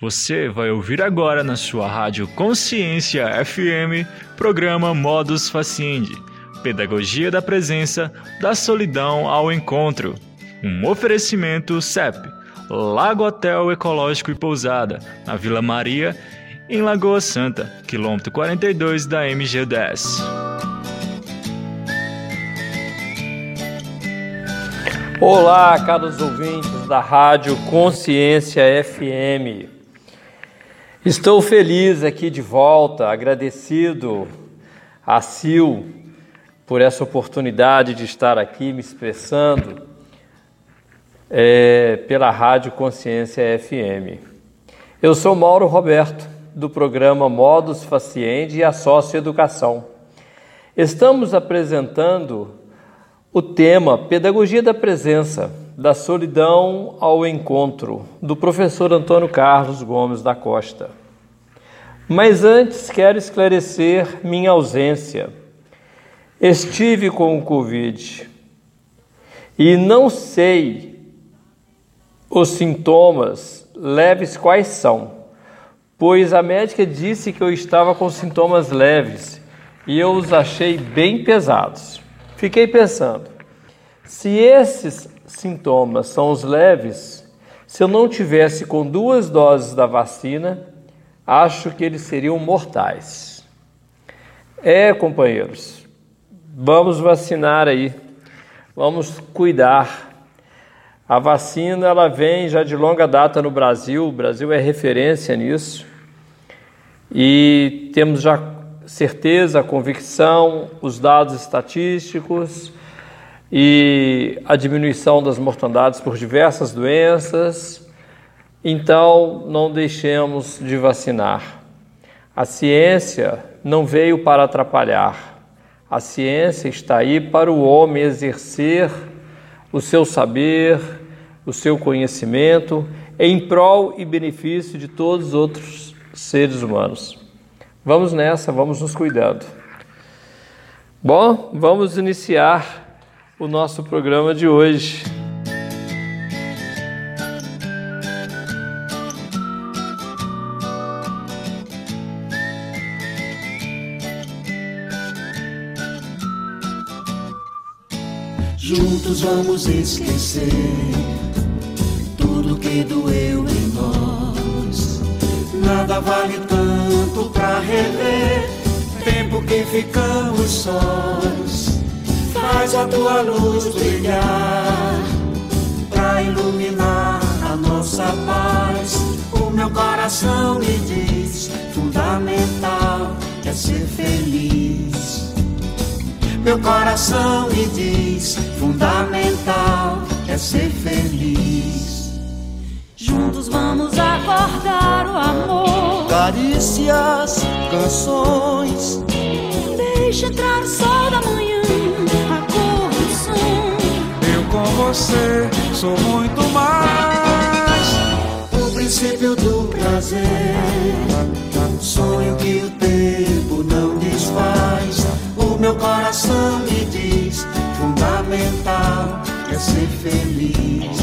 Você vai ouvir agora na sua rádio Consciência FM, programa Modus Faciendi, Pedagogia da Presença, da Solidão ao Encontro. Um oferecimento CEP, Lago Hotel Ecológico e Pousada, na Vila Maria, em Lagoa Santa, quilômetro 42 da MG10. Olá, caros ouvintes da Rádio Consciência FM. Estou feliz aqui de volta, agradecido a Sil por essa oportunidade de estar aqui me expressando é, pela Rádio Consciência FM. Eu sou Mauro Roberto, do programa Modus Faciendi e a Socioeducação. Estamos apresentando o tema Pedagogia da Presença, da solidão ao encontro, do professor Antônio Carlos Gomes da Costa. Mas antes quero esclarecer minha ausência. Estive com o Covid e não sei os sintomas leves quais são, pois a médica disse que eu estava com sintomas leves e eu os achei bem pesados. Fiquei pensando, se esses sintomas são os leves, se eu não tivesse com duas doses da vacina, acho que eles seriam mortais. É, companheiros, vamos vacinar aí, vamos cuidar. A vacina ela vem já de longa data no Brasil, o Brasil é referência nisso. E temos já certeza, convicção, os dados estatísticos e a diminuição das mortandades por diversas doenças. Então, não deixemos de vacinar. A ciência não veio para atrapalhar. A ciência está aí para o homem exercer o seu saber, o seu conhecimento em prol e benefício de todos os outros seres humanos. Vamos nessa, vamos nos cuidando. Bom, vamos iniciar o nosso programa de hoje. Juntos vamos esquecer tudo que doeu em nós. Nada vale tanto pra rever tempo que ficamos sós faz a tua luz brilhar para iluminar a nossa paz. O meu coração me diz: fundamental é ser feliz. Meu coração me diz: fundamental é ser feliz. Juntos vamos acordar o amor. Carícias, canções. Deixa entrar o sol da manhã você sou muito mais. O princípio do prazer, sonho que o tempo não desfaz. O meu coração me diz: fundamental é ser feliz.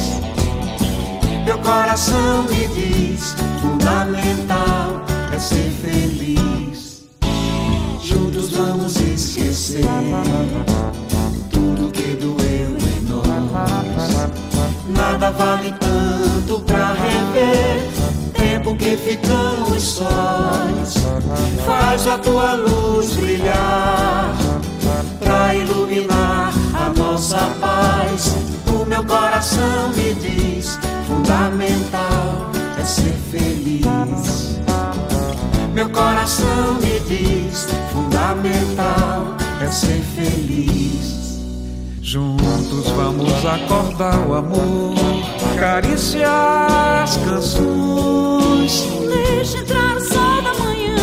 Meu coração me diz: fundamental é ser feliz. Juntos vamos esquecer nada vale tanto pra rever. Tempo que ficamos sós, faz a tua luz brilhar pra iluminar a nossa paz. O meu coração me diz: fundamental é ser feliz. Meu coração me diz: fundamental é ser feliz. Juntos vamos acordar o amor, carícias, canções. Deixa entrar o sol da manhã,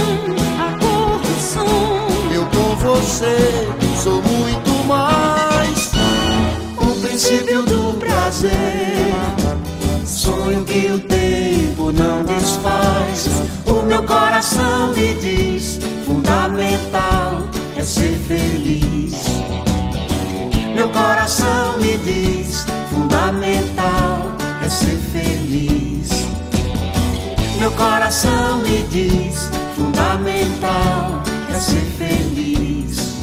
a cor do som. Eu com você sou muito mais. O princípio do prazer, sonho que o tempo não desfaz. O meu coração me diz: fundamental é ser feliz. Meu coração me diz: fundamental é ser feliz. Meu coração me diz: fundamental é ser feliz.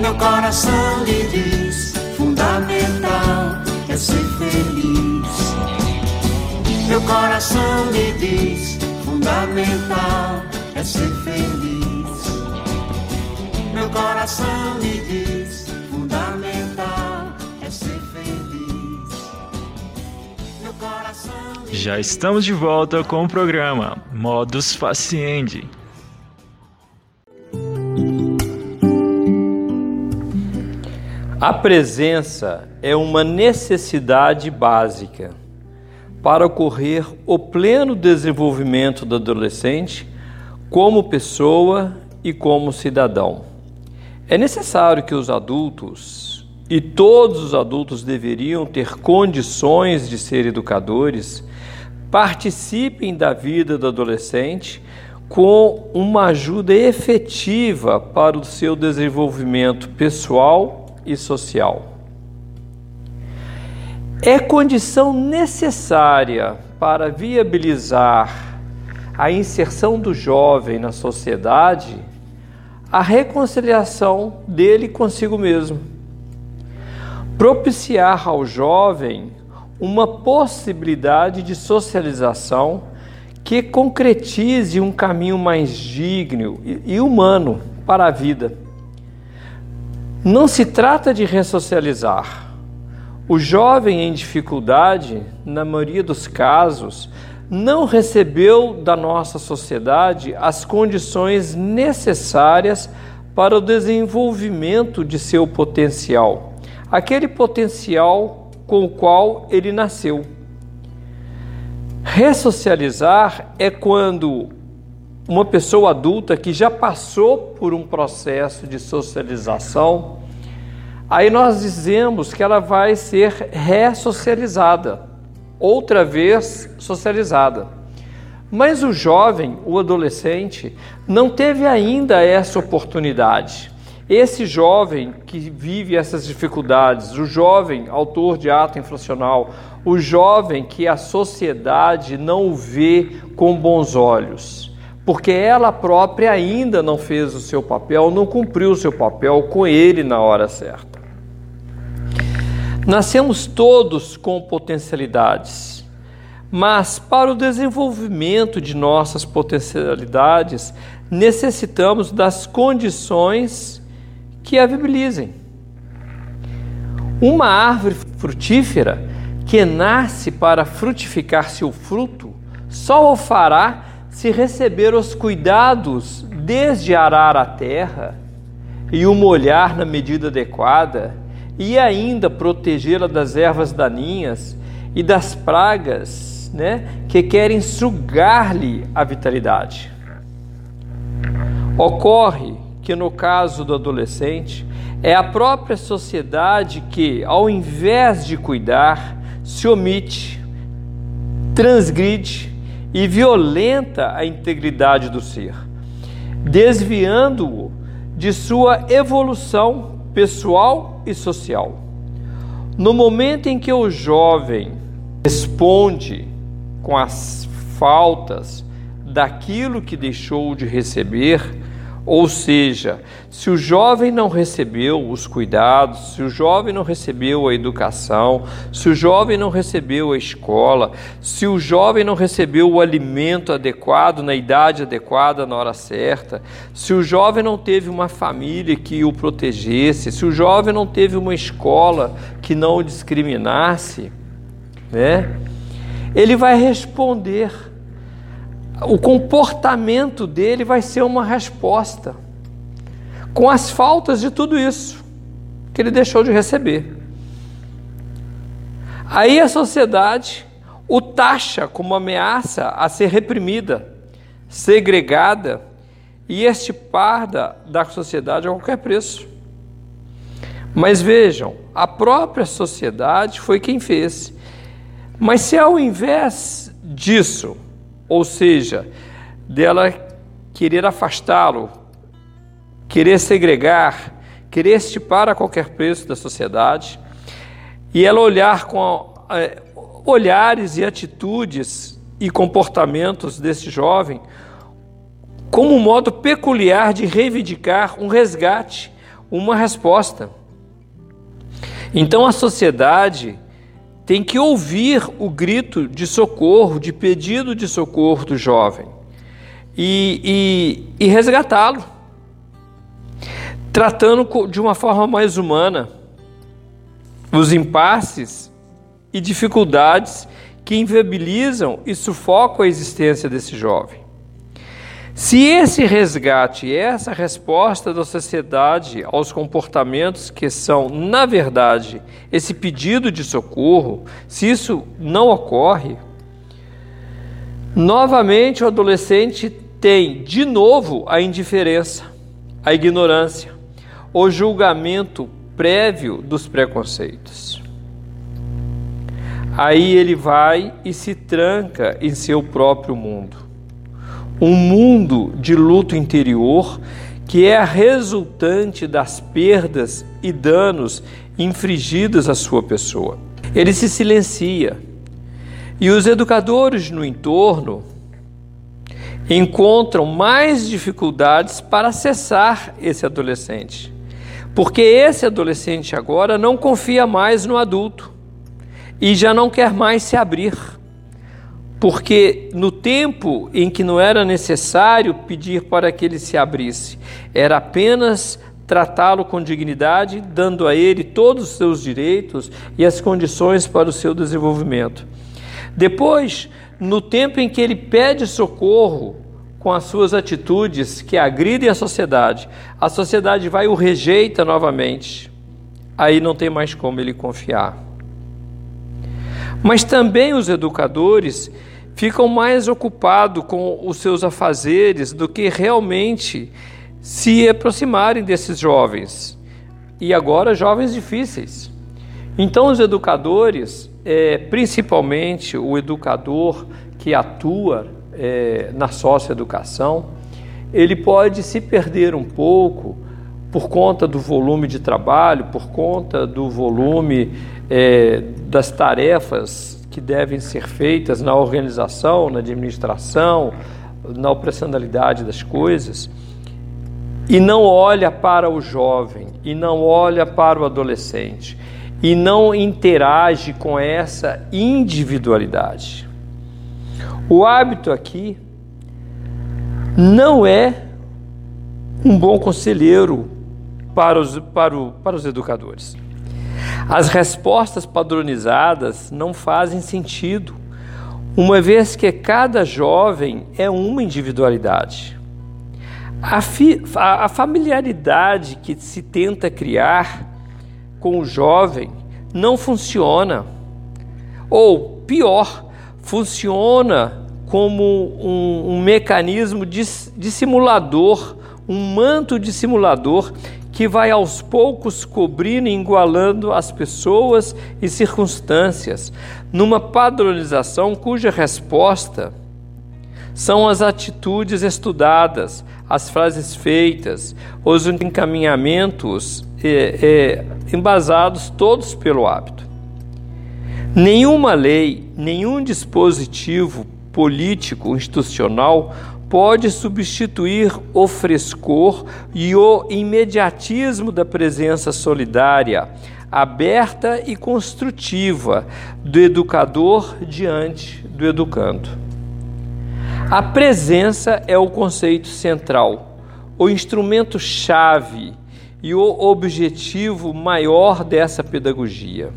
Meu coração lhe diz: fundamental é ser feliz. Meu coração lhe diz: fundamental é ser feliz. Meu coração lhe diz: Já estamos de volta com o programa Modus Faciendi. A presença é uma necessidade básica para ocorrer o pleno desenvolvimento do adolescente como pessoa e como cidadão. É necessário que os adultos, e todos os adultos deveriam ter condições de ser educadores, participem da vida do adolescente com uma ajuda efetiva para o seu desenvolvimento pessoal e social. É condição necessária para viabilizar a inserção do jovem na sociedade a reconciliação dele consigo mesmo. Propiciar ao jovem uma possibilidade de socialização que concretize um caminho mais digno e humano para a vida. Não se trata de ressocializar. O jovem em dificuldade, na maioria dos casos, não recebeu da nossa sociedade as condições necessárias para o desenvolvimento de seu potencial, aquele potencial com o qual ele nasceu. Ressocializar é quando uma pessoa adulta que já passou por um processo de socialização, aí nós dizemos que ela vai ser ressocializada, outra vez socializada. Mas o jovem, o adolescente, não teve ainda essa oportunidade. Esse jovem que vive essas dificuldades, o jovem autor de ato infracional, o jovem que a sociedade não vê com bons olhos, porque ela própria ainda não fez o seu papel, não cumpriu o seu papel com ele na hora certa. Nascemos todos com potencialidades, mas para o desenvolvimento de nossas potencialidades necessitamos das condições que a viabilizem. Uma árvore frutífera que nasce para frutificar seu fruto só o fará se receber os cuidados desde arar a terra e o molhar na medida adequada e ainda protegê-la das ervas daninhas e das pragas né, que querem sugar-lhe a vitalidade. Ocorre que no caso do adolescente é a própria sociedade que, ao invés de cuidar, se omite, transgride e violenta a integridade do ser, desviando-o de sua evolução pessoal e social. No momento em que o jovem responde com as faltas daquilo que deixou de receber, ou seja, se o jovem não recebeu os cuidados, se o jovem não recebeu a educação, se o jovem não recebeu a escola, se o jovem não recebeu o alimento adequado na idade adequada, na hora certa, se o jovem não teve uma família que o protegesse, se o jovem não teve uma escola que não o discriminasse, né? Ele vai responder o comportamento dele vai ser uma resposta com as faltas de tudo isso que ele deixou de receber. Aí a sociedade o taxa como ameaça a ser reprimida, segregada e estipada da sociedade a qualquer preço. Mas vejam, a própria sociedade foi quem fez. Mas se ao invés disso, ou seja, dela querer afastá-lo, querer segregar, querer estipar a qualquer preço da sociedade, e ela olhar com é, olhares e atitudes e comportamentos desse jovem como um modo peculiar de reivindicar um resgate, uma resposta. Então a sociedade tem que ouvir o grito de socorro, de pedido de socorro do jovem e, e, e resgatá-lo, tratando de uma forma mais humana os impasses e dificuldades que inviabilizam e sufocam a existência desse jovem. Se esse resgate, essa resposta da sociedade aos comportamentos que são, na verdade, esse pedido de socorro, se isso não ocorre, novamente o adolescente tem de novo a indiferença, a ignorância, o julgamento prévio dos preconceitos. Aí ele vai e se tranca em seu próprio mundo um mundo de luto interior que é a resultante das perdas e danos infligidos à sua pessoa. Ele se silencia. E os educadores no entorno encontram mais dificuldades para acessar esse adolescente, porque esse adolescente agora não confia mais no adulto e já não quer mais se abrir porque no tempo em que não era necessário pedir para que ele se abrisse, era apenas tratá-lo com dignidade, dando a ele todos os seus direitos e as condições para o seu desenvolvimento. Depois, no tempo em que ele pede socorro com as suas atitudes que agridem a sociedade, a sociedade vai e o rejeita novamente. Aí não tem mais como ele confiar. Mas também os educadores ficam mais ocupados com os seus afazeres do que realmente se aproximarem desses jovens. E agora, jovens difíceis. Então, os educadores, é, principalmente o educador que atua é, na socioeducação, ele pode se perder um pouco por conta do volume de trabalho, por conta do volume é, das tarefas que devem ser feitas na organização, na administração, na operacionalidade das coisas, e não olha para o jovem, e não olha para o adolescente, e não interage com essa individualidade. O hábito aqui não é um bom conselheiro para os, para, o, para os educadores. As respostas padronizadas não fazem sentido, uma vez que cada jovem é uma individualidade. A, fi, a, familiaridade que se tenta criar com o jovem não funciona. Ou, pior, funciona como um, um mecanismo dissimulador, um manto dissimulador que vai aos poucos cobrindo e igualando as pessoas e circunstâncias, numa padronização cuja resposta são as atitudes estudadas, as frases feitas, os encaminhamentos é, é, embasados todos pelo hábito. Nenhuma lei, nenhum dispositivo político institucional pode substituir o frescor e o imediatismo da presença solidária, aberta e construtiva do educador diante do educando. A presença é o conceito central, o instrumento chave e o objetivo maior dessa pedagogia.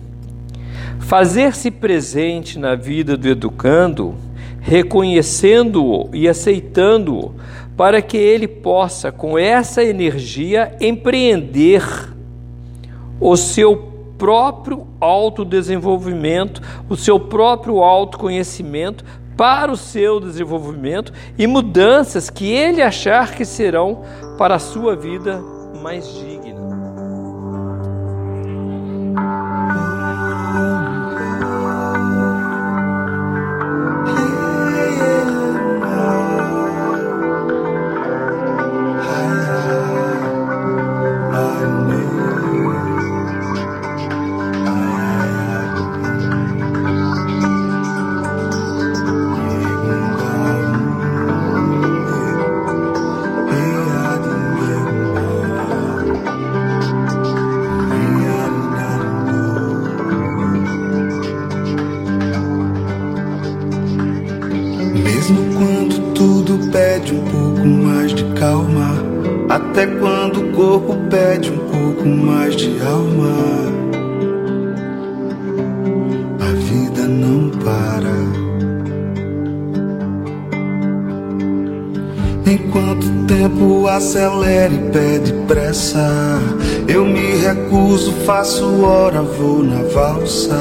Fazer-se presente na vida do educando reconhecendo-o e aceitando-o, para que ele possa, com essa energia, empreender o seu próprio autodesenvolvimento, o seu próprio autoconhecimento para o seu desenvolvimento e mudanças que ele achar que serão para a sua vida mais digna. Faço hora, vou na valsa.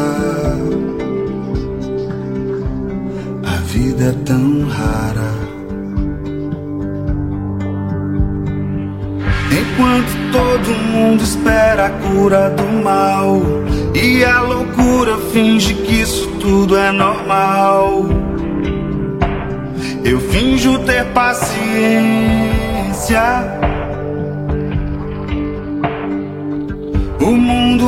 vida é tão rara. Enquanto todo mundo espera a cura do mal e a loucura finge que isso tudo é normal. Eu finjo ter paciência.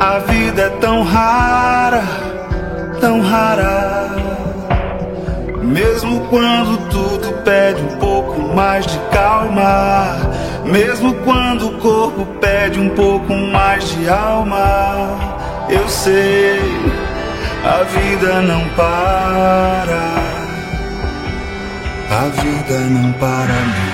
A vida é tão rara, tão rara. Mesmo quando tudo pede um pouco mais de calma, mesmo quando o corpo pede um pouco mais de alma, eu sei, a vida não para, a vida não para não.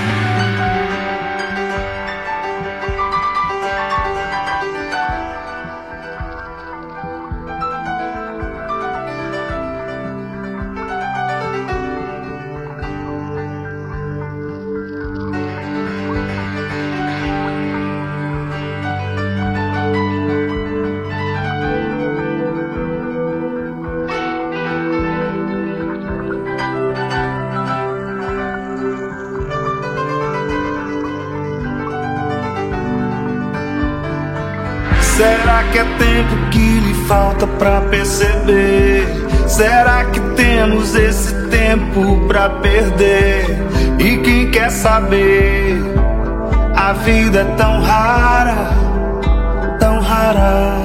Tempo pra perder? E quem quer saber? A vida é tão rara, tão rara.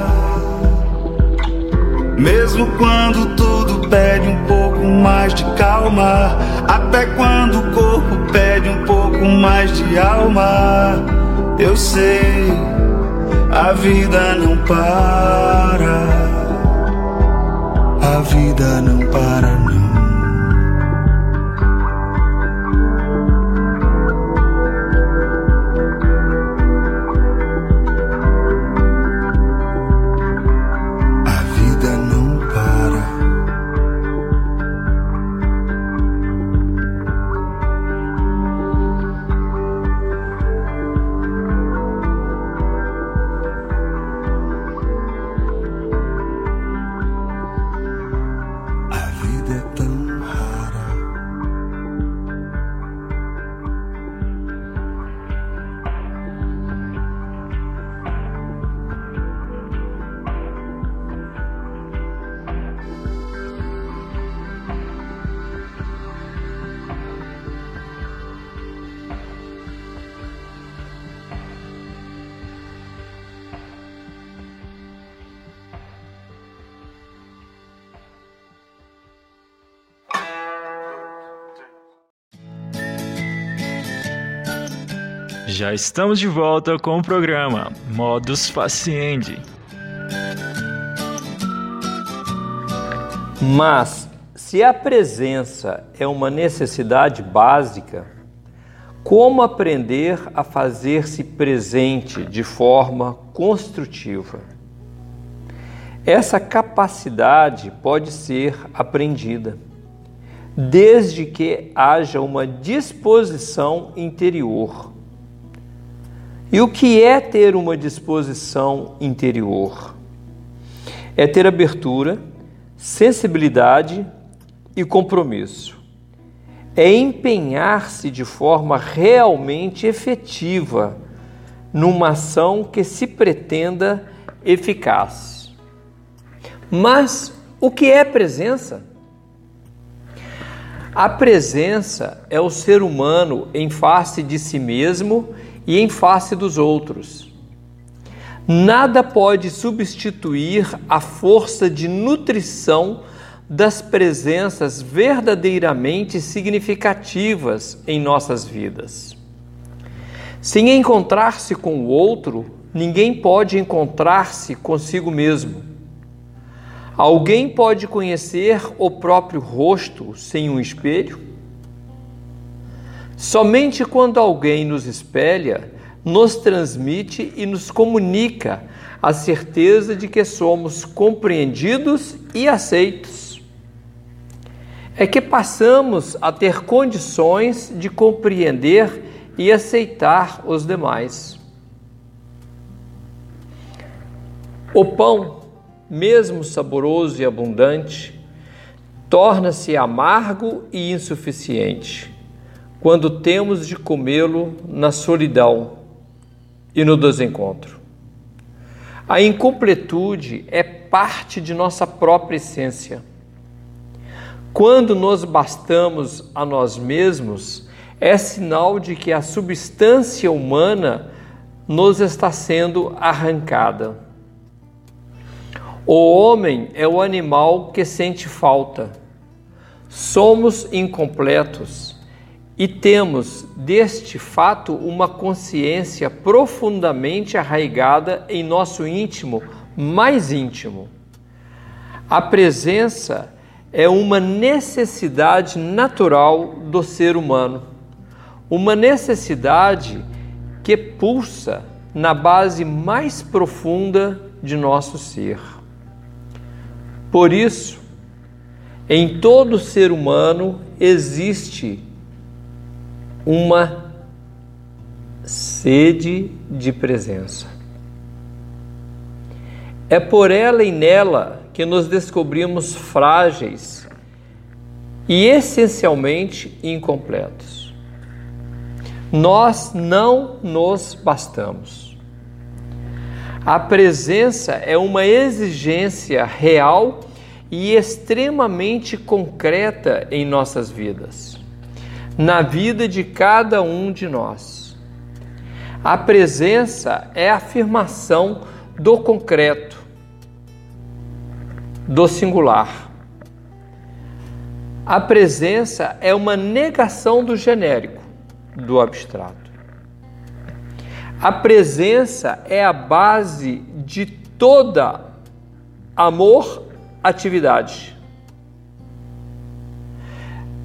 Mesmo quando tudo pede um pouco mais de calma, até quando o corpo pede um pouco mais de alma, eu sei a vida não para, a vida não para, não. Estamos de volta com o programa Modus Faciendi. Mas, se a presença é uma necessidade básica, como aprender a fazer-se presente de forma construtiva? Essa capacidade pode ser aprendida, desde que haja uma disposição interior e o que é ter uma disposição interior? É ter abertura, sensibilidade e compromisso. É empenhar-se de forma realmente efetiva numa ação que se pretenda eficaz. Mas o que é presença? A presença é o ser humano em face de si mesmo e em face dos outros. Nada pode substituir a força de nutrição das presenças verdadeiramente significativas em nossas vidas. Sem encontrar-se com o outro, ninguém pode encontrar-se consigo mesmo. Alguém pode conhecer o próprio rosto sem um espelho? Somente quando alguém nos espelha, nos transmite e nos comunica a certeza de que somos compreendidos e aceitos. É que passamos a ter condições de compreender e aceitar os demais. O pão, mesmo saboroso e abundante, torna-se amargo e insuficiente quando temos de comê-lo na solidão e no desencontro. A incompletude é parte de nossa própria essência. Quando nos bastamos a nós mesmos, é sinal de que a substância humana nos está sendo arrancada. O homem é o animal que sente falta. Somos incompletos e temos deste fato uma consciência profundamente arraigada em nosso íntimo mais íntimo. A presença é uma necessidade natural do ser humano, uma necessidade que pulsa na base mais profunda de nosso ser. Por isso, em todo ser humano existe uma sede de presença. É por ela e nela que nos descobrimos frágeis e essencialmente incompletos. Nós não nos bastamos. A presença é uma exigência real e extremamente concreta em nossas vidas na vida de cada um de nós. A presença é a afirmação do concreto, do singular. A presença é uma negação do genérico, do abstrato. A presença é a base de toda amor, atividade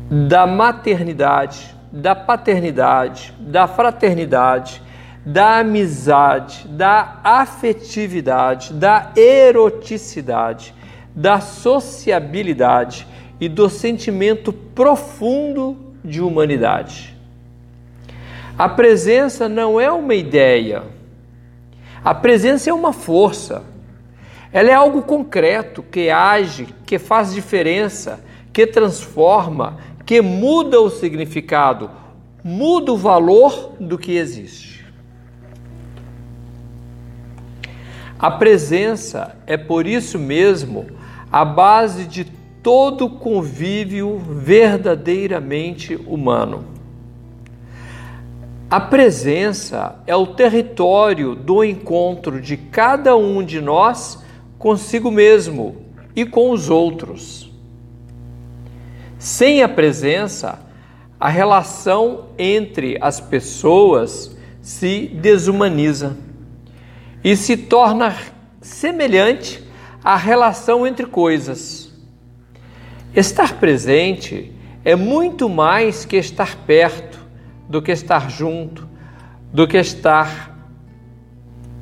da maternidade, da paternidade, da fraternidade, da amizade, da afetividade, da eroticidade, da sociabilidade e do sentimento profundo de humanidade. A presença não é uma ideia, a presença é uma força. Ela é algo concreto que age, que faz diferença, que transforma, que muda o significado, muda o valor do que existe. A presença é por isso mesmo a base de todo convívio verdadeiramente humano. A presença é o território do encontro de cada um de nós consigo mesmo e com os outros. Sem a presença, a relação entre as pessoas se desumaniza e se torna semelhante à relação entre coisas. Estar presente é muito mais que estar perto, do que estar junto, do que estar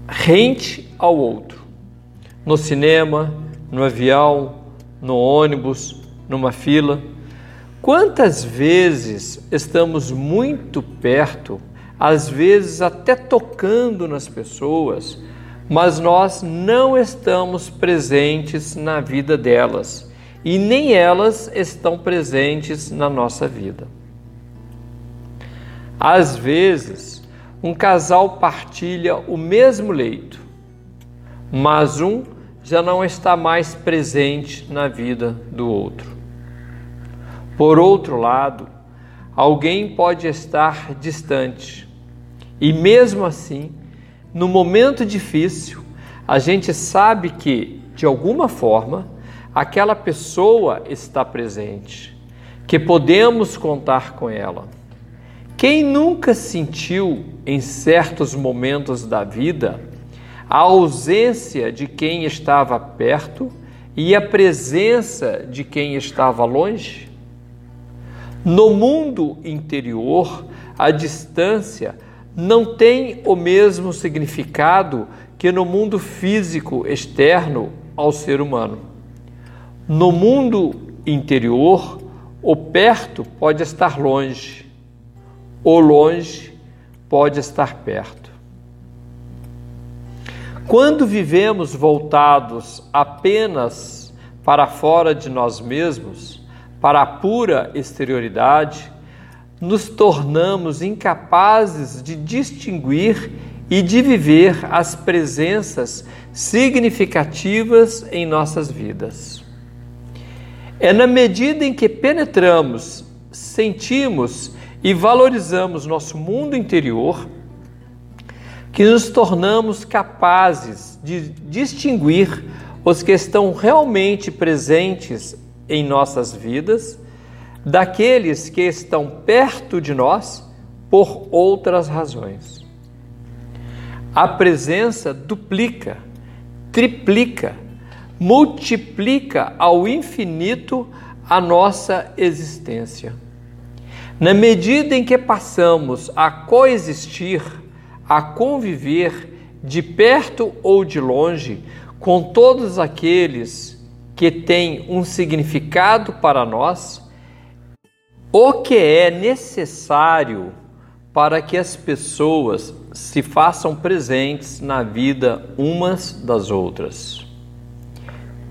rente ao outro. No cinema, no avião, no ônibus, numa fila. Quantas vezes estamos muito perto, às vezes até tocando nas pessoas, mas nós não estamos presentes na vida delas e nem elas estão presentes na nossa vida. Às vezes, um casal partilha o mesmo leito, mas um já não está mais presente na vida do outro. Por outro lado, alguém pode estar distante e, mesmo assim, no momento difícil, a gente sabe que, de alguma forma, aquela pessoa está presente, que podemos contar com ela. Quem nunca sentiu, em certos momentos da vida, a ausência de quem estava perto e a presença de quem estava longe? No mundo interior, a distância não tem o mesmo significado que no mundo físico externo ao ser humano. No mundo interior, o perto pode estar longe, o longe pode estar perto. Quando vivemos voltados apenas para fora de nós mesmos, para a pura exterioridade, nos tornamos incapazes de distinguir e de viver as presenças significativas em nossas vidas. É na medida em que penetramos, sentimos e valorizamos nosso mundo interior que nos tornamos capazes de distinguir os que estão realmente presentes em nossas vidas daqueles que estão perto de nós por outras razões. A presença duplica, triplica, multiplica ao infinito a nossa existência. Na medida em que passamos a coexistir, a conviver de perto ou de longe com todos aqueles que têm um significado para nós, o que é necessário para que as pessoas se façam presentes na vida umas das outras.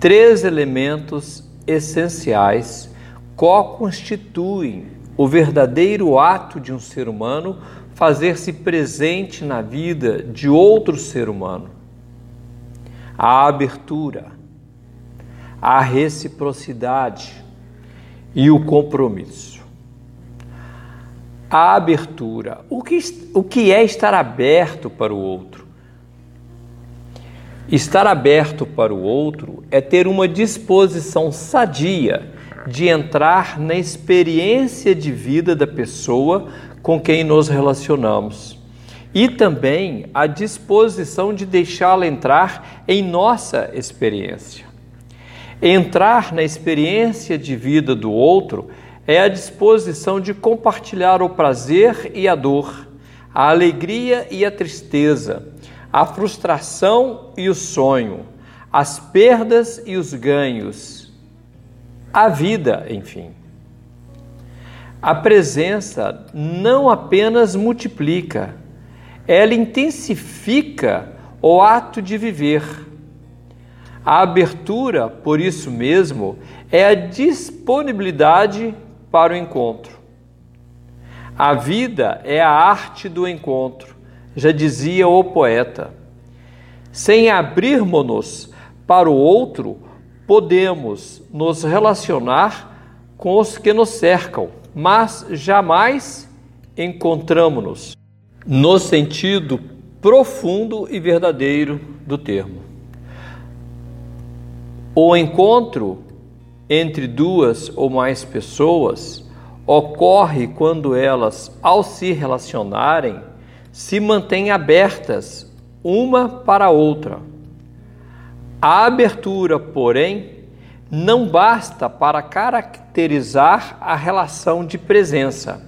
Três elementos essenciais co-constituem o verdadeiro ato de um ser humano fazer-se presente na vida de outro ser humano. A abertura, a reciprocidade e o compromisso. A abertura. O que, o que é estar aberto para o outro? Estar aberto para o outro é ter uma disposição sadia de entrar na experiência de vida da pessoa com quem nos relacionamos e também a disposição de deixá-la entrar em nossa experiência. Entrar na experiência de vida do outro é a disposição de compartilhar o prazer e a dor, a alegria e a tristeza, a frustração e o sonho, as perdas e os ganhos, a vida, enfim. A presença não apenas multiplica, ela intensifica o ato de viver. A abertura, por isso mesmo, é a disponibilidade para o encontro. A vida é a arte do encontro, já dizia o poeta. Sem abrirmos-nos para o outro, podemos nos relacionar com os que nos cercam, mas jamais encontramos-nos no sentido profundo e verdadeiro do termo. O encontro entre duas ou mais pessoas ocorre quando elas, ao se relacionarem, se mantêm abertas uma para a outra. A abertura, porém, não basta para caracterizar a relação de presença.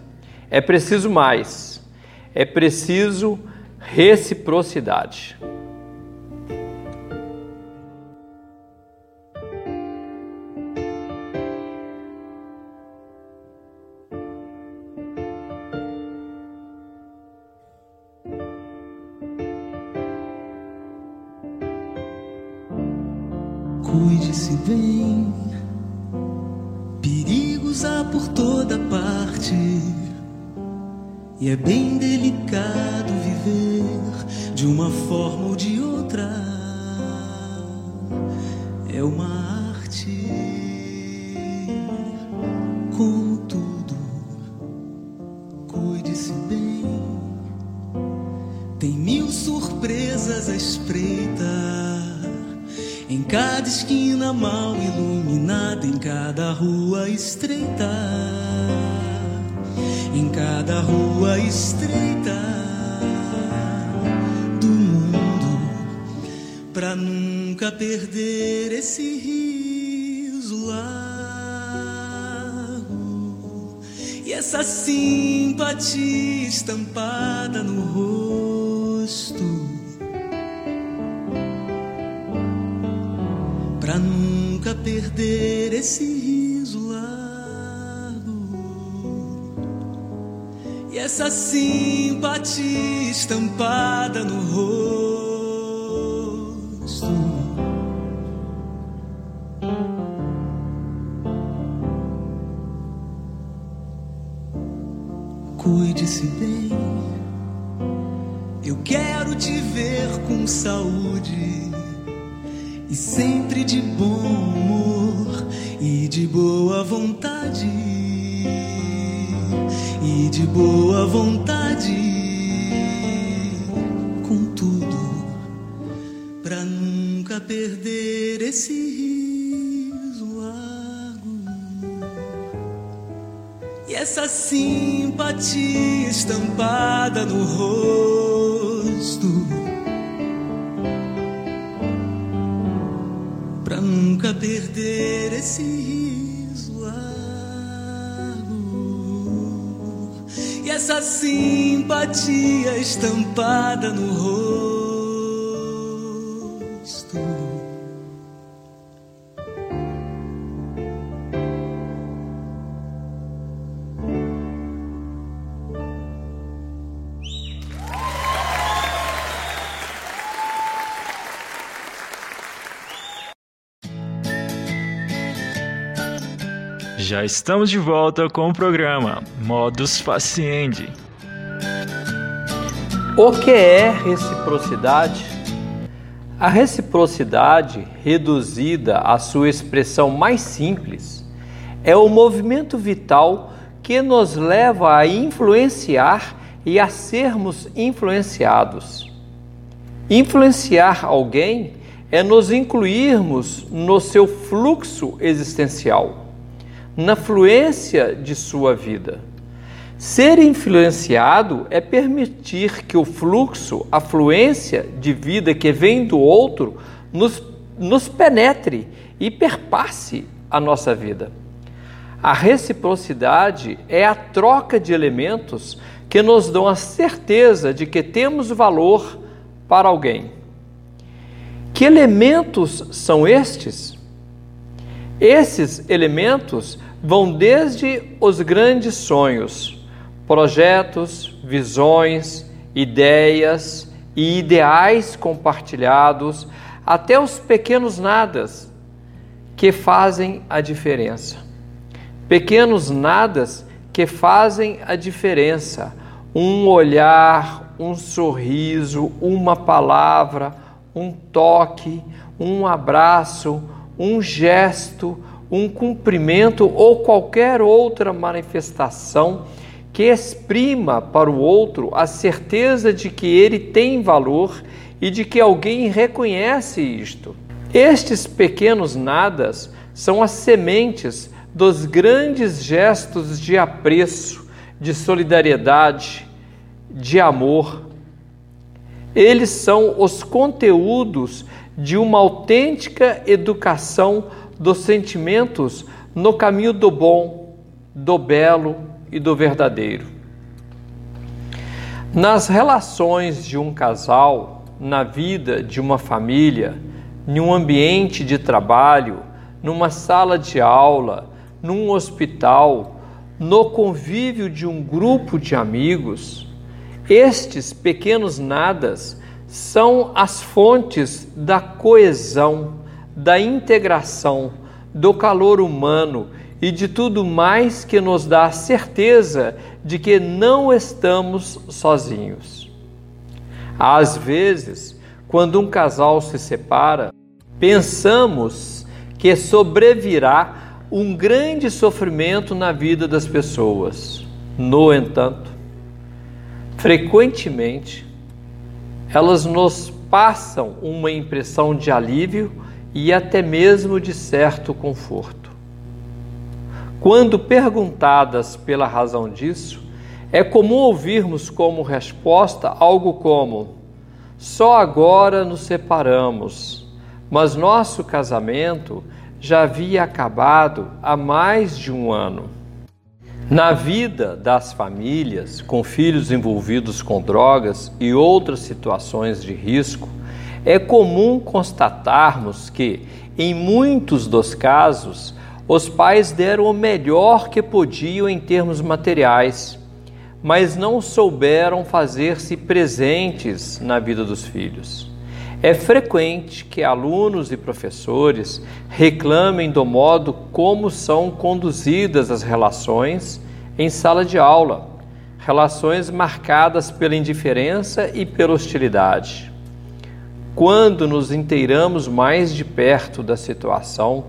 É preciso mais. É preciso reciprocidade. Bem, perigos há por toda parte, e é bem delicado viver de uma forma ou de outra. É uma cada esquina mal iluminada, em cada rua estreita, em cada rua estreita do mundo, pra nunca perder esse riso largo e essa simpatia estampada no rosto. Pra nunca perder esse riso largo e essa simpatia estampada no rosto. Cuide-se bem. Eu quero te ver com saúde e sempre de bom humor e de boa vontade. E de boa vontade. Com tudo pra nunca perder esse riso largo e essa simpatia estampada no rosto nunca perder esse riso largo e essa simpatia estampada no rosto. Já estamos de volta com o programa Modus Faciendi. O que é reciprocidade? A reciprocidade, reduzida à sua expressão mais simples, é o movimento vital que nos leva a influenciar e a sermos influenciados. Influenciar alguém é nos incluirmos no seu fluxo existencial, na fluência de sua vida. Ser influenciado é permitir que o fluxo, a fluência de vida que vem do outro, nos, nos penetre e perpasse a nossa vida. A reciprocidade é a troca de elementos que nos dão a certeza de que temos valor para alguém. Que elementos são estes? Esses elementos vão desde os grandes sonhos, projetos, visões, ideias e ideais compartilhados, até os pequenos nadas que fazem a diferença. Pequenos nadas que fazem a diferença. Um olhar, um sorriso, uma palavra, um toque, um abraço, um gesto, um cumprimento ou qualquer outra manifestação que exprima para o outro a certeza de que ele tem valor e de que alguém reconhece isto. Estes pequenos nadas são as sementes dos grandes gestos de apreço, de solidariedade, de amor. Eles são os conteúdos de uma autêntica educação dos sentimentos no caminho do bom, do belo e do verdadeiro. Nas relações de um casal, na vida de uma família, em um ambiente de trabalho, numa sala de aula, num hospital, no convívio de um grupo de amigos, estes pequenos nadas são as fontes da coesão, da integração, do calor humano e de tudo mais que nos dá a certeza de que não estamos sozinhos. Às vezes, quando um casal se separa, pensamos que sobrevirá um grande sofrimento na vida das pessoas. No entanto, frequentemente elas nos passam uma impressão de alívio e até mesmo de certo conforto. Quando perguntadas pela razão disso, é comum ouvirmos como resposta algo como: só agora nos separamos, mas nosso casamento já havia acabado há mais de um ano. Na vida das famílias com filhos envolvidos com drogas e outras situações de risco, é comum constatarmos que, em muitos dos casos, os pais deram o melhor que podiam em termos materiais, mas não souberam fazer-se presentes na vida dos filhos. É frequente que alunos e professores reclamem do modo como são conduzidas as relações em sala de aula, relações marcadas pela indiferença e pela hostilidade. Quando nos inteiramos mais de perto da situação,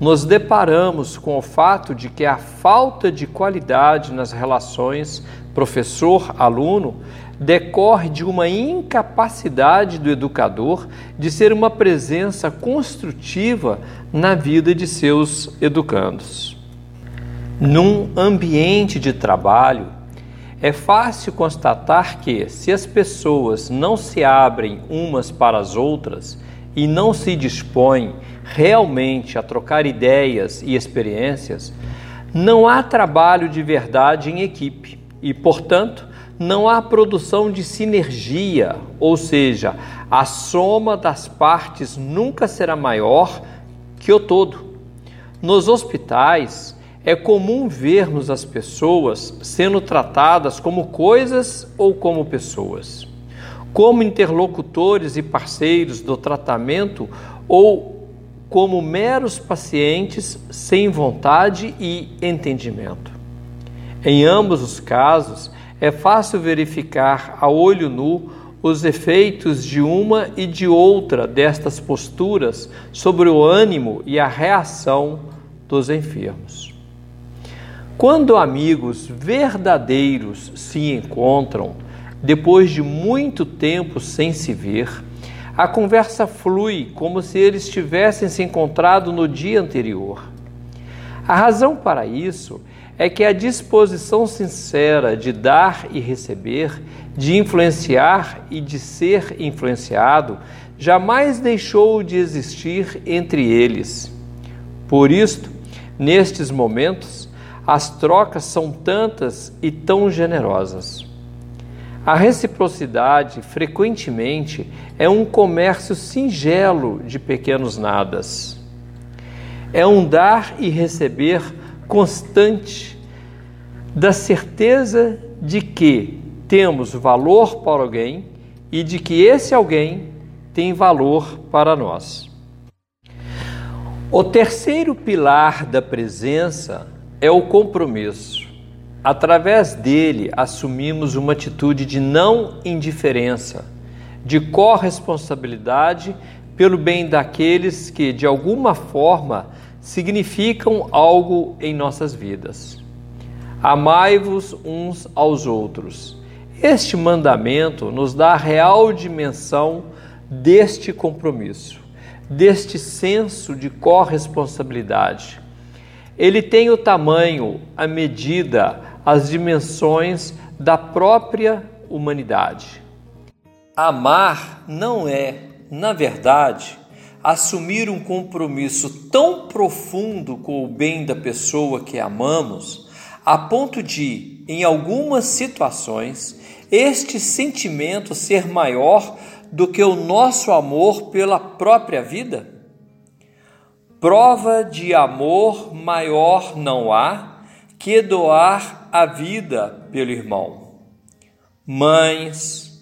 nos deparamos com o fato de que a falta de qualidade nas relações professor-aluno decorre de uma incapacidade do educador de ser uma presença construtiva na vida de seus educandos. Num ambiente de trabalho, é fácil constatar que, se as pessoas não se abrem umas para as outras e não se dispõem realmente a trocar ideias e experiências, não há trabalho de verdade em equipe e, portanto, não há produção de sinergia, ou seja, a soma das partes nunca será maior que o todo. Nos hospitais, é comum vermos as pessoas sendo tratadas como coisas ou como pessoas, como interlocutores e parceiros do tratamento ou como meros pacientes sem vontade e entendimento. Em ambos os casos, é fácil verificar a olho nu os efeitos de uma e de outra destas posturas sobre o ânimo e a reação dos enfermos. Quando amigos verdadeiros se encontram, depois de muito tempo sem se ver, a conversa flui como se eles tivessem se encontrado no dia anterior. A razão para isso é que a disposição sincera de dar e receber, de influenciar e de ser influenciado, jamais deixou de existir entre eles. Por isto, nestes momentos, as trocas são tantas e tão generosas. A reciprocidade, frequentemente, é um comércio singelo de pequenos nadas. É um dar e receber constante da certeza de que temos valor para alguém e de que esse alguém tem valor para nós. O terceiro pilar da presença é o compromisso. Através dele, assumimos uma atitude de não indiferença, de corresponsabilidade pelo bem daqueles que, de alguma forma, significam algo em nossas vidas. Amai-vos uns aos outros. Este mandamento nos dá a real dimensão deste compromisso, deste senso de corresponsabilidade ele tem o tamanho, a medida, as dimensões da própria humanidade. Amar não é, na verdade, assumir um compromisso tão profundo com o bem da pessoa que amamos, a ponto de, em algumas situações, este sentimento ser maior do que o nosso amor pela própria vida? Prova de amor maior não há que doar a vida pelo irmão. Mães,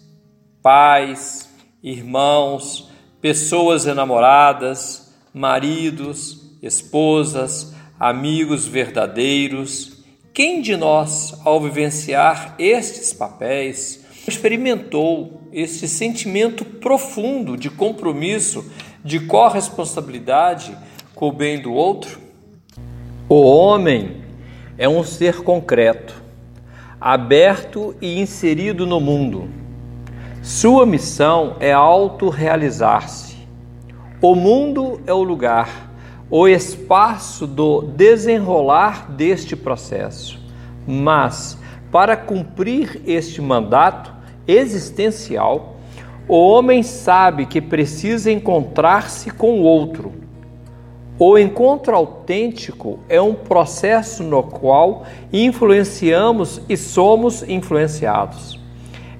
pais, irmãos, pessoas enamoradas, maridos, esposas, amigos verdadeiros, quem de nós, ao vivenciar estes papéis, experimentou este sentimento profundo de compromisso, de corresponsabilidade com o bem do outro? O homem é um ser concreto, aberto e inserido no mundo. Sua missão é autorrealizar-se. O mundo é o lugar, o espaço do desenrolar deste processo. Mas, para cumprir este mandato existencial, o homem sabe que precisa encontrar-se com o outro. O encontro autêntico é um processo no qual influenciamos e somos influenciados.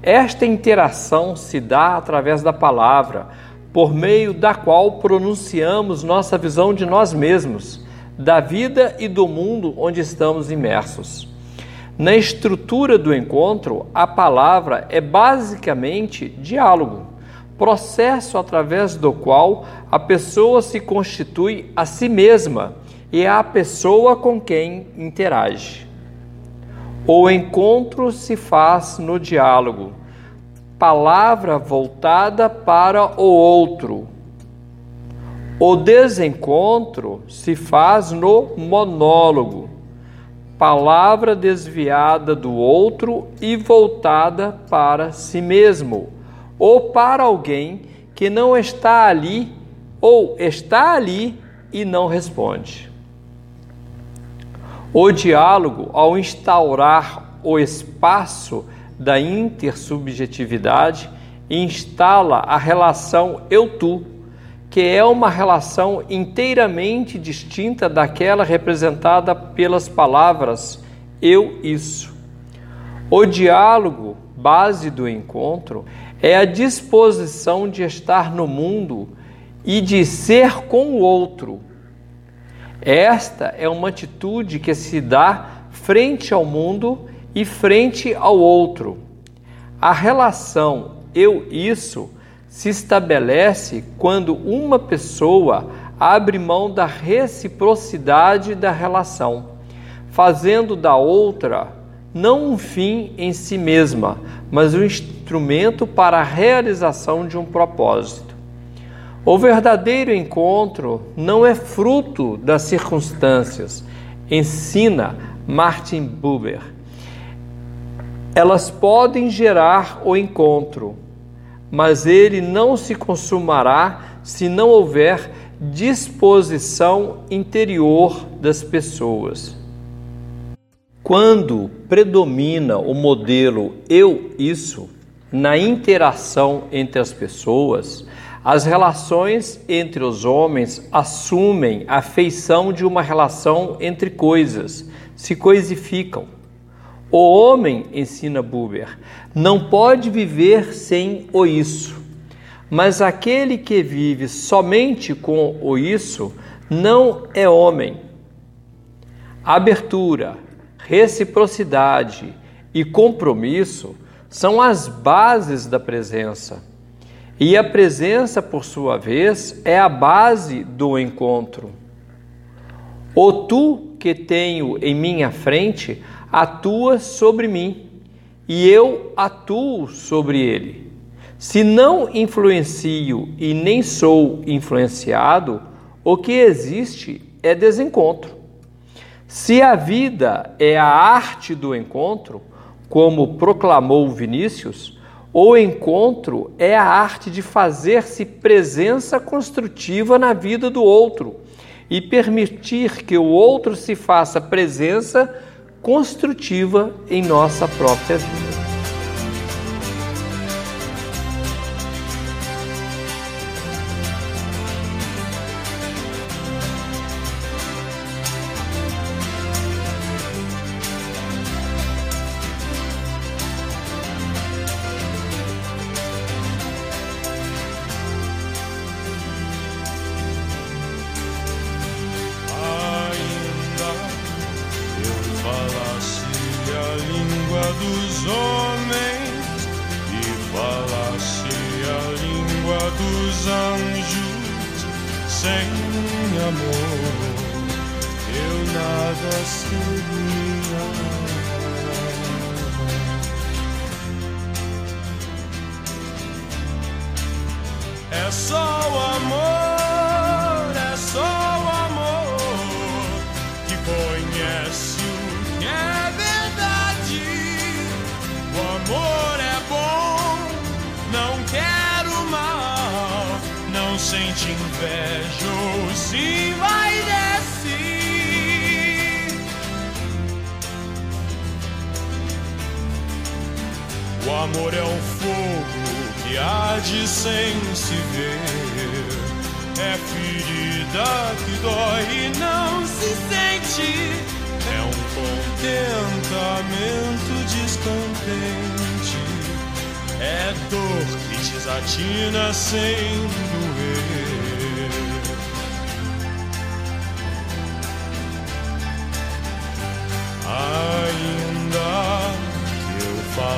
Esta interação se dá através da palavra, por meio da qual pronunciamos nossa visão de nós mesmos, da vida e do mundo onde estamos imersos. Na estrutura do encontro, a palavra é basicamente diálogo, processo através do qual a pessoa se constitui a si mesma e é a pessoa com quem interage. O encontro se faz no diálogo, palavra voltada para o outro. O desencontro se faz no monólogo palavra desviada do outro e voltada para si mesmo, ou para alguém que não está ali ou está ali e não responde. O diálogo, ao instaurar o espaço da intersubjetividade, instala a relação eu-tu que é uma relação inteiramente distinta daquela representada pelas palavras eu isso. O diálogo, base do encontro, é a disposição de estar no mundo e de ser com o outro. Esta é uma atitude que se dá frente ao mundo e frente ao outro. A relação eu isso se estabelece quando uma pessoa abre mão da reciprocidade da relação, fazendo da outra não um fim em si mesma, mas um instrumento para a realização de um propósito. O verdadeiro encontro não é fruto das circunstâncias, ensina Martin Buber. Elas podem gerar o encontro, mas ele não se consumará se não houver disposição interior das pessoas. Quando predomina o modelo eu-isso na interação entre as pessoas, as relações entre os homens assumem a feição de uma relação entre coisas, se coisificam. O homem, ensina Buber, não pode viver sem o isso, mas aquele que vive somente com o isso não é homem. Abertura, reciprocidade e compromisso são as bases da presença. E a presença, por sua vez, é a base do encontro. O tu que tenho em minha frente atua sobre mim e eu atuo sobre ele. Se não influencio e nem sou influenciado, o que existe é desencontro. Se a vida é a arte do encontro, como proclamou Vinícius, o encontro é a arte de fazer-se presença construtiva na vida do outro e permitir que o outro se faça presença construtiva em nossa própria vida. Te invejo se vai descer. O amor é um fogo que arde sem se ver. É ferida que dói e não se sente. É um contentamento descontente. É dor que desatina sem doer.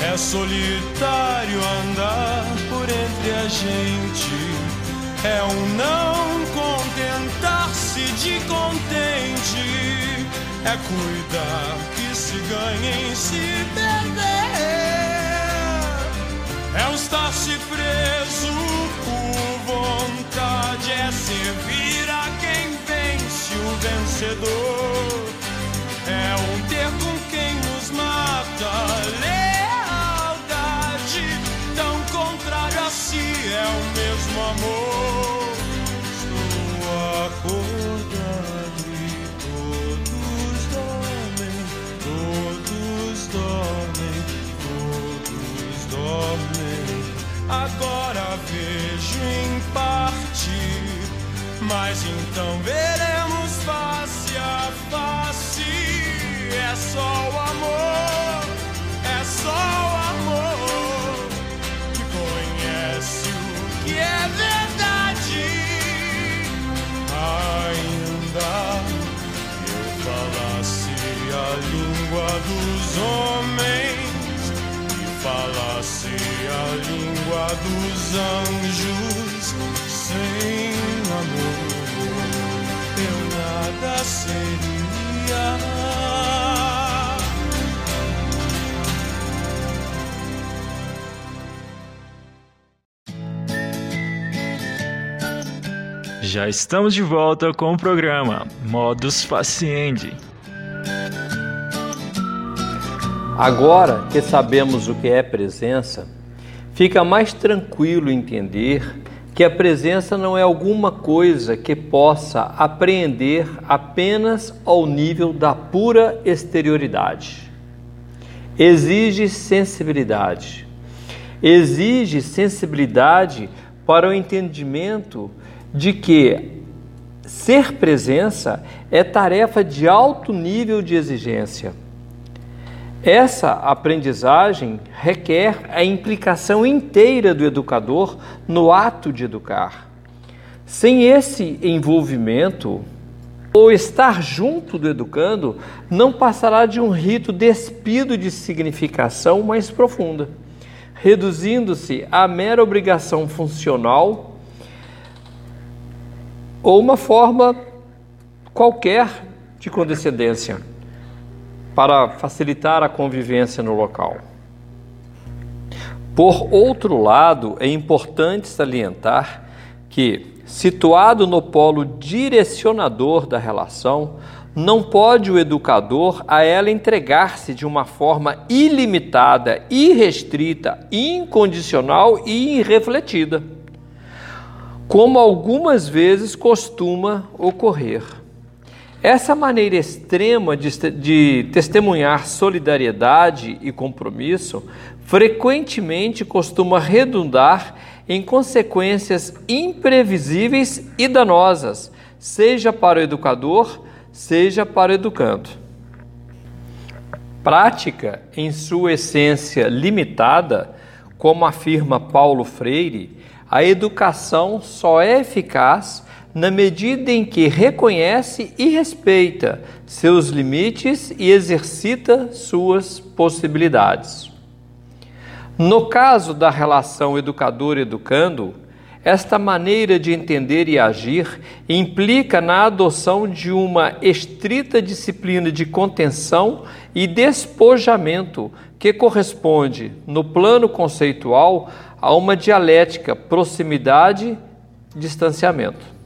É solitário andar por entre a gente. É o não contentar-se de contente. É cuidar que se ganha em se perder. É o estar-se preso por vontade. É servir a quem vence o vencedor. É um ter com Agora vejo em parte, mas então veremos face a face. É só o amor, é só o amor que conhece o que é verdade. Ainda eu falasse a língua dos homens língua dos anjos sem amor eu nada seria. Já estamos de volta com o programa Modus Faciendi. Agora que sabemos o que é presença, fica mais tranquilo entender que a presença não é alguma coisa que possa apreender apenas ao nível da pura exterioridade. Exige sensibilidade. Exige sensibilidade para o entendimento de que ser presença é tarefa de alto nível de exigência. Essa aprendizagem requer a implicação inteira do educador no ato de educar. Sem esse envolvimento, o estar junto do educando não passará de um rito despido de significação mais profunda, reduzindo-se à mera obrigação funcional ou uma forma qualquer de condescendência para facilitar a convivência no local. Por outro lado, é importante salientar que, situado no polo direcionador da relação, não pode o educador a ela entregar-se de uma forma ilimitada, irrestrita, incondicional e irrefletida, como algumas vezes costuma ocorrer. Essa maneira extrema de, de, testemunhar solidariedade e compromisso frequentemente costuma redundar em consequências imprevisíveis e danosas, seja para o educador, seja para o educando. Prática, em sua essência limitada, como afirma Paulo Freire, a educação só é eficaz na medida em que reconhece e respeita seus limites e exercita suas possibilidades. No caso da relação educador-educando, Esta maneira de entender e agir implica na adoção de uma estrita disciplina de contenção e despojamento que corresponde, no plano conceitual, a uma dialética proximidade-distanciamento.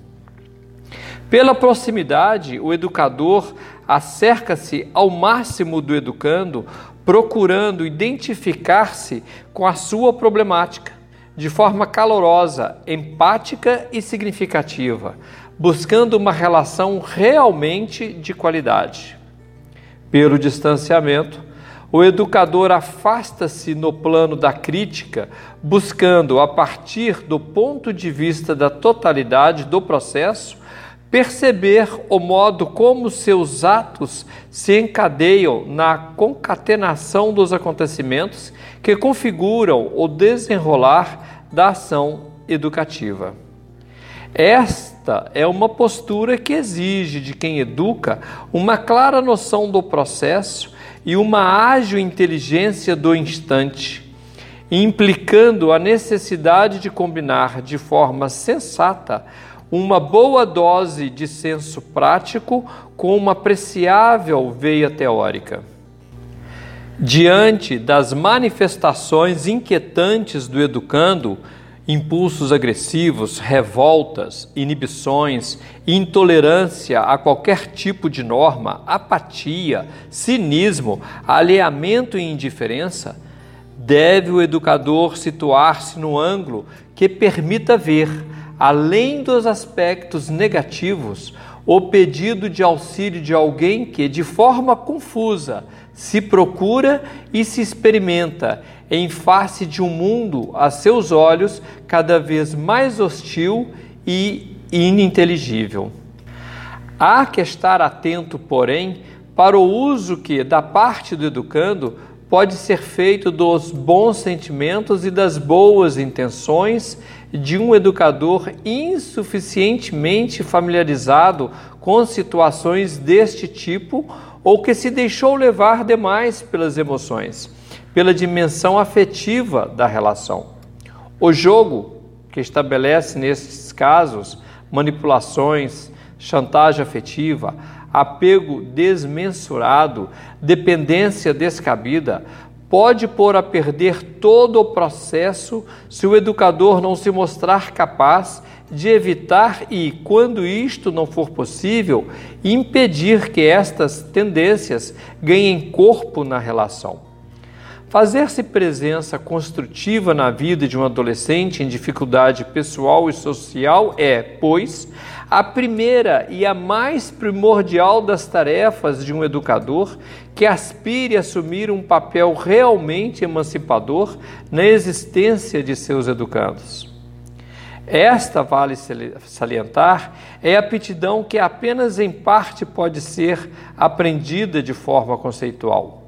Pela proximidade, o educador acerca-se ao máximo do educando, procurando identificar-se com a sua problemática de forma calorosa, empática e significativa, buscando uma relação realmente de qualidade. Pelo distanciamento, o educador afasta-se no plano da crítica, buscando, a partir do ponto de vista da totalidade do processo, perceber o modo como seus atos se encadeiam na concatenação dos acontecimentos que configuram o desenrolar da ação educativa. Esta é uma postura que exige de quem educa uma clara noção do processo e uma ágil inteligência do instante, implicando a necessidade de combinar de forma sensata uma boa dose de senso prático com uma apreciável veia teórica. Diante das manifestações inquietantes do educando, impulsos agressivos, revoltas, inibições, intolerância a qualquer tipo de norma, apatia, cinismo, alheamento e indiferença, deve o educador situar-se no ângulo que permita ver além dos aspectos negativos, o pedido de auxílio de alguém que, de forma confusa, se procura e se experimenta em face de um mundo, a seus olhos, cada vez mais hostil e ininteligível. Há que estar atento, porém, para o uso que, da parte do educando, pode ser feito dos bons sentimentos e das boas intenções de um educador insuficientemente familiarizado com situações deste tipo ou que se deixou levar demais pelas emoções, pela dimensão afetiva da relação. O jogo, que estabelece nesses casos manipulações, chantagem afetiva, apego desmensurado, dependência descabida, pode pôr a perder todo o processo se o educador não se mostrar capaz de evitar e, quando isto não for possível, impedir que estas tendências ganhem corpo na relação. Fazer-se presença construtiva na vida de um adolescente em dificuldade pessoal e social é, pois, a primeira e a mais primordial das tarefas de um educador que aspire a assumir um papel realmente emancipador na existência de seus educandos. Esta, vale salientar, é a aptidão que apenas em parte pode ser aprendida de forma conceitual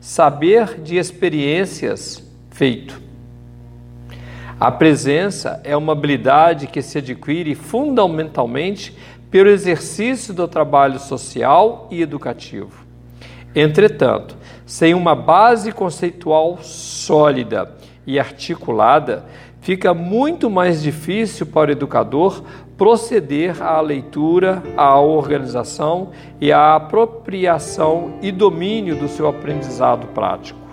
saber de experiências feito. A presença é uma habilidade que se adquire fundamentalmente pelo exercício do trabalho social e educativo. Entretanto, sem uma base conceitual sólida e articulada, fica muito mais difícil para o educador proceder à leitura, à organização e à apropriação e domínio do seu aprendizado prático.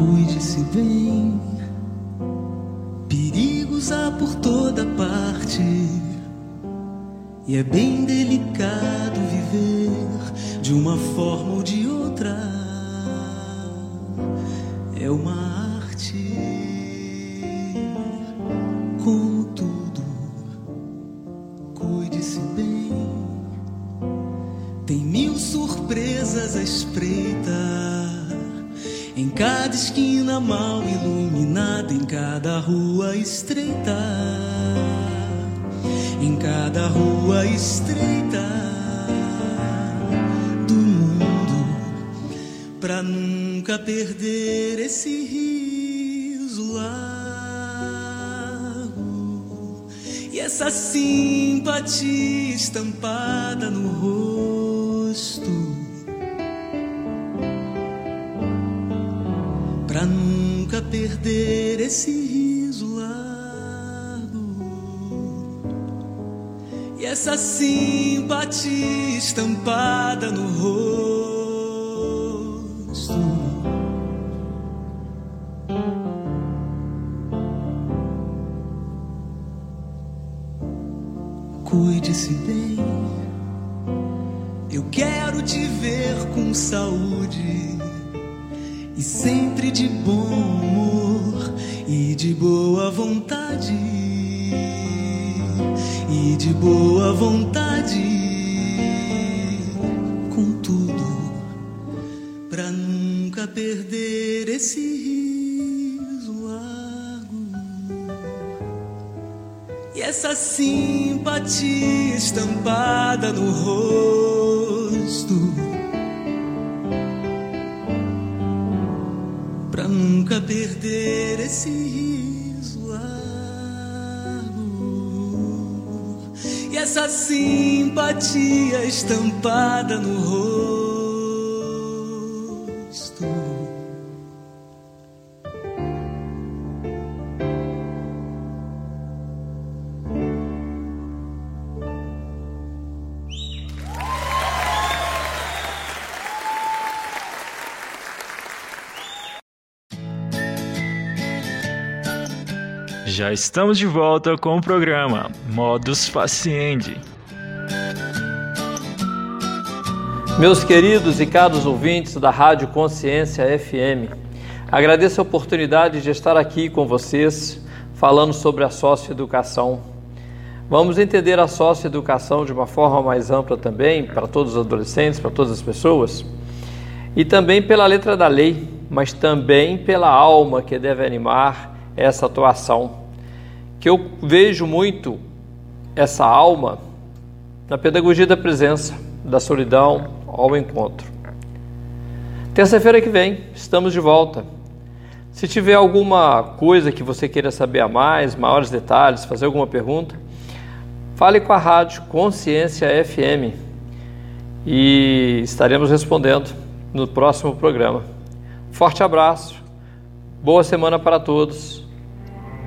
Cuide-se bem, perigos há por toda parte, e é bem delicado viver de uma forma ou de outra. É uma arte, como tudo, cuide-se bem. Tem mil surpresas à espreita em cada esquina mal iluminada, em cada rua estreita, em cada rua estreita do mundo, pra nunca perder esse riso largo e essa simpatia estampada no rosto. Pra nunca perder esse riso largo. E essa simpatia estampada no rosto. Cuide-se bem. Eu quero te ver com saúde de bom humor e de boa vontade. E de boa vontade. Contudo, pra nunca perder esse riso largo e essa simpatia estampada no rosto. Perder esse riso largo e essa simpatia estampada no rosto. Estamos de volta com o programa Modus Faciendi. Meus queridos e caros ouvintes da Rádio Consciência FM, agradeço a oportunidade de estar aqui com vocês falando sobre a socioeducação. Vamos entender a socioeducação de uma forma mais ampla também, para todos os adolescentes, para todas as pessoas, e também pela letra da lei, mas também pela alma que deve animar essa atuação. Que eu vejo muito essa alma na pedagogia da presença, da solidão ao encontro. Terça-feira que vem estamos de volta. Se tiver alguma coisa que você queira saber a mais, maiores detalhes, fazer alguma pergunta, fale com a rádio Consciência FM e estaremos respondendo no próximo programa. Forte abraço, boa semana para todos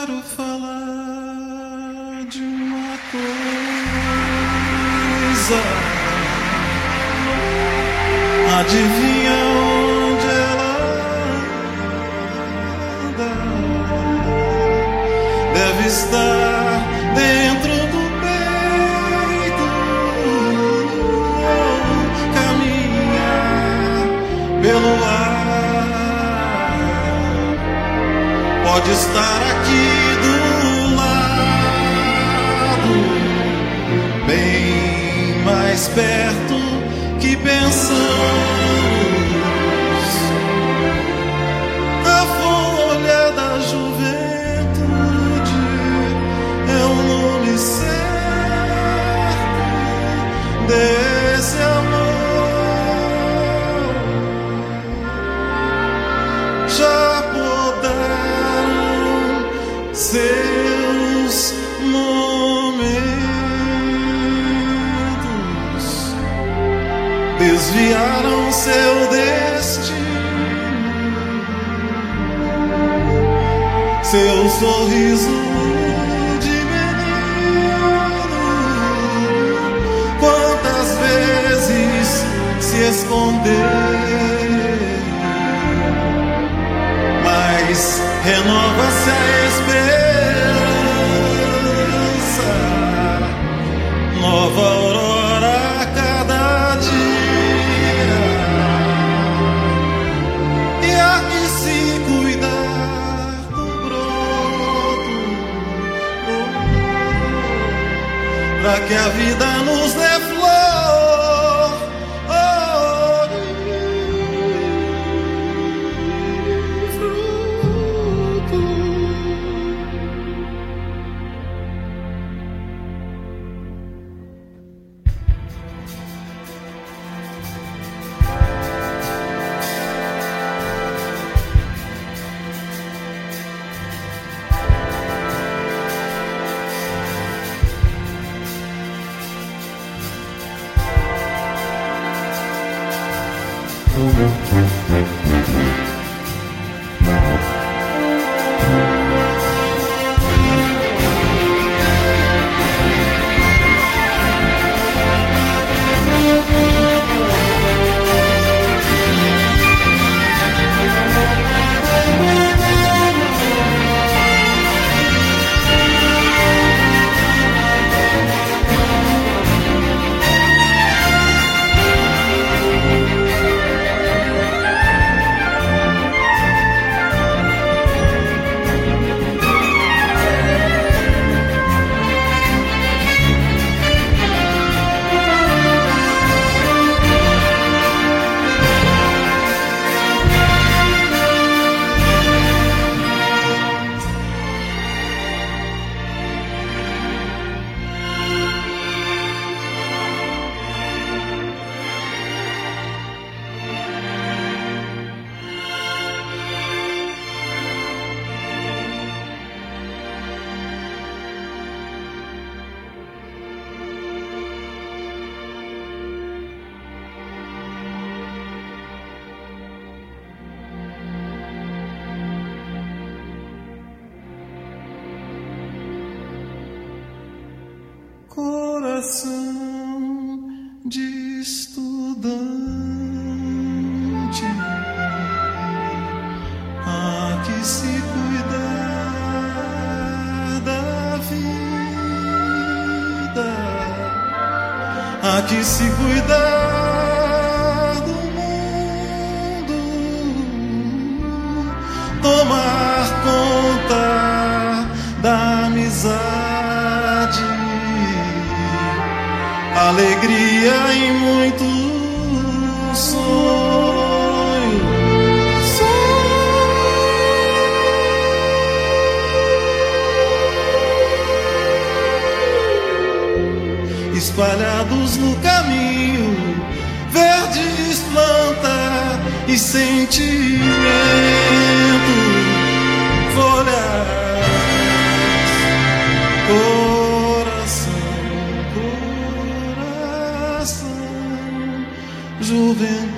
Quero falar de uma coisa. Adivinha onde ela anda? Deve estar Pode estar aqui do lado, bem mais perto que pensamos. Desviaram seu destino. Seu sorriso de menino, quantas vezes se escondeu, mas renova-se a esperança, nova para que a vida nos dê há que se cuidar do mundo, tomar conta da amizade. Alegria em muitos Espalhados no caminho, verdes planta e sentimento, folhas coração, coração, juventude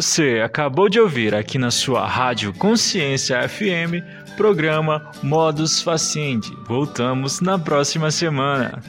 Você acabou de ouvir aqui na sua Rádio Consciência FM, programa Modus Faciendi. Voltamos na próxima semana.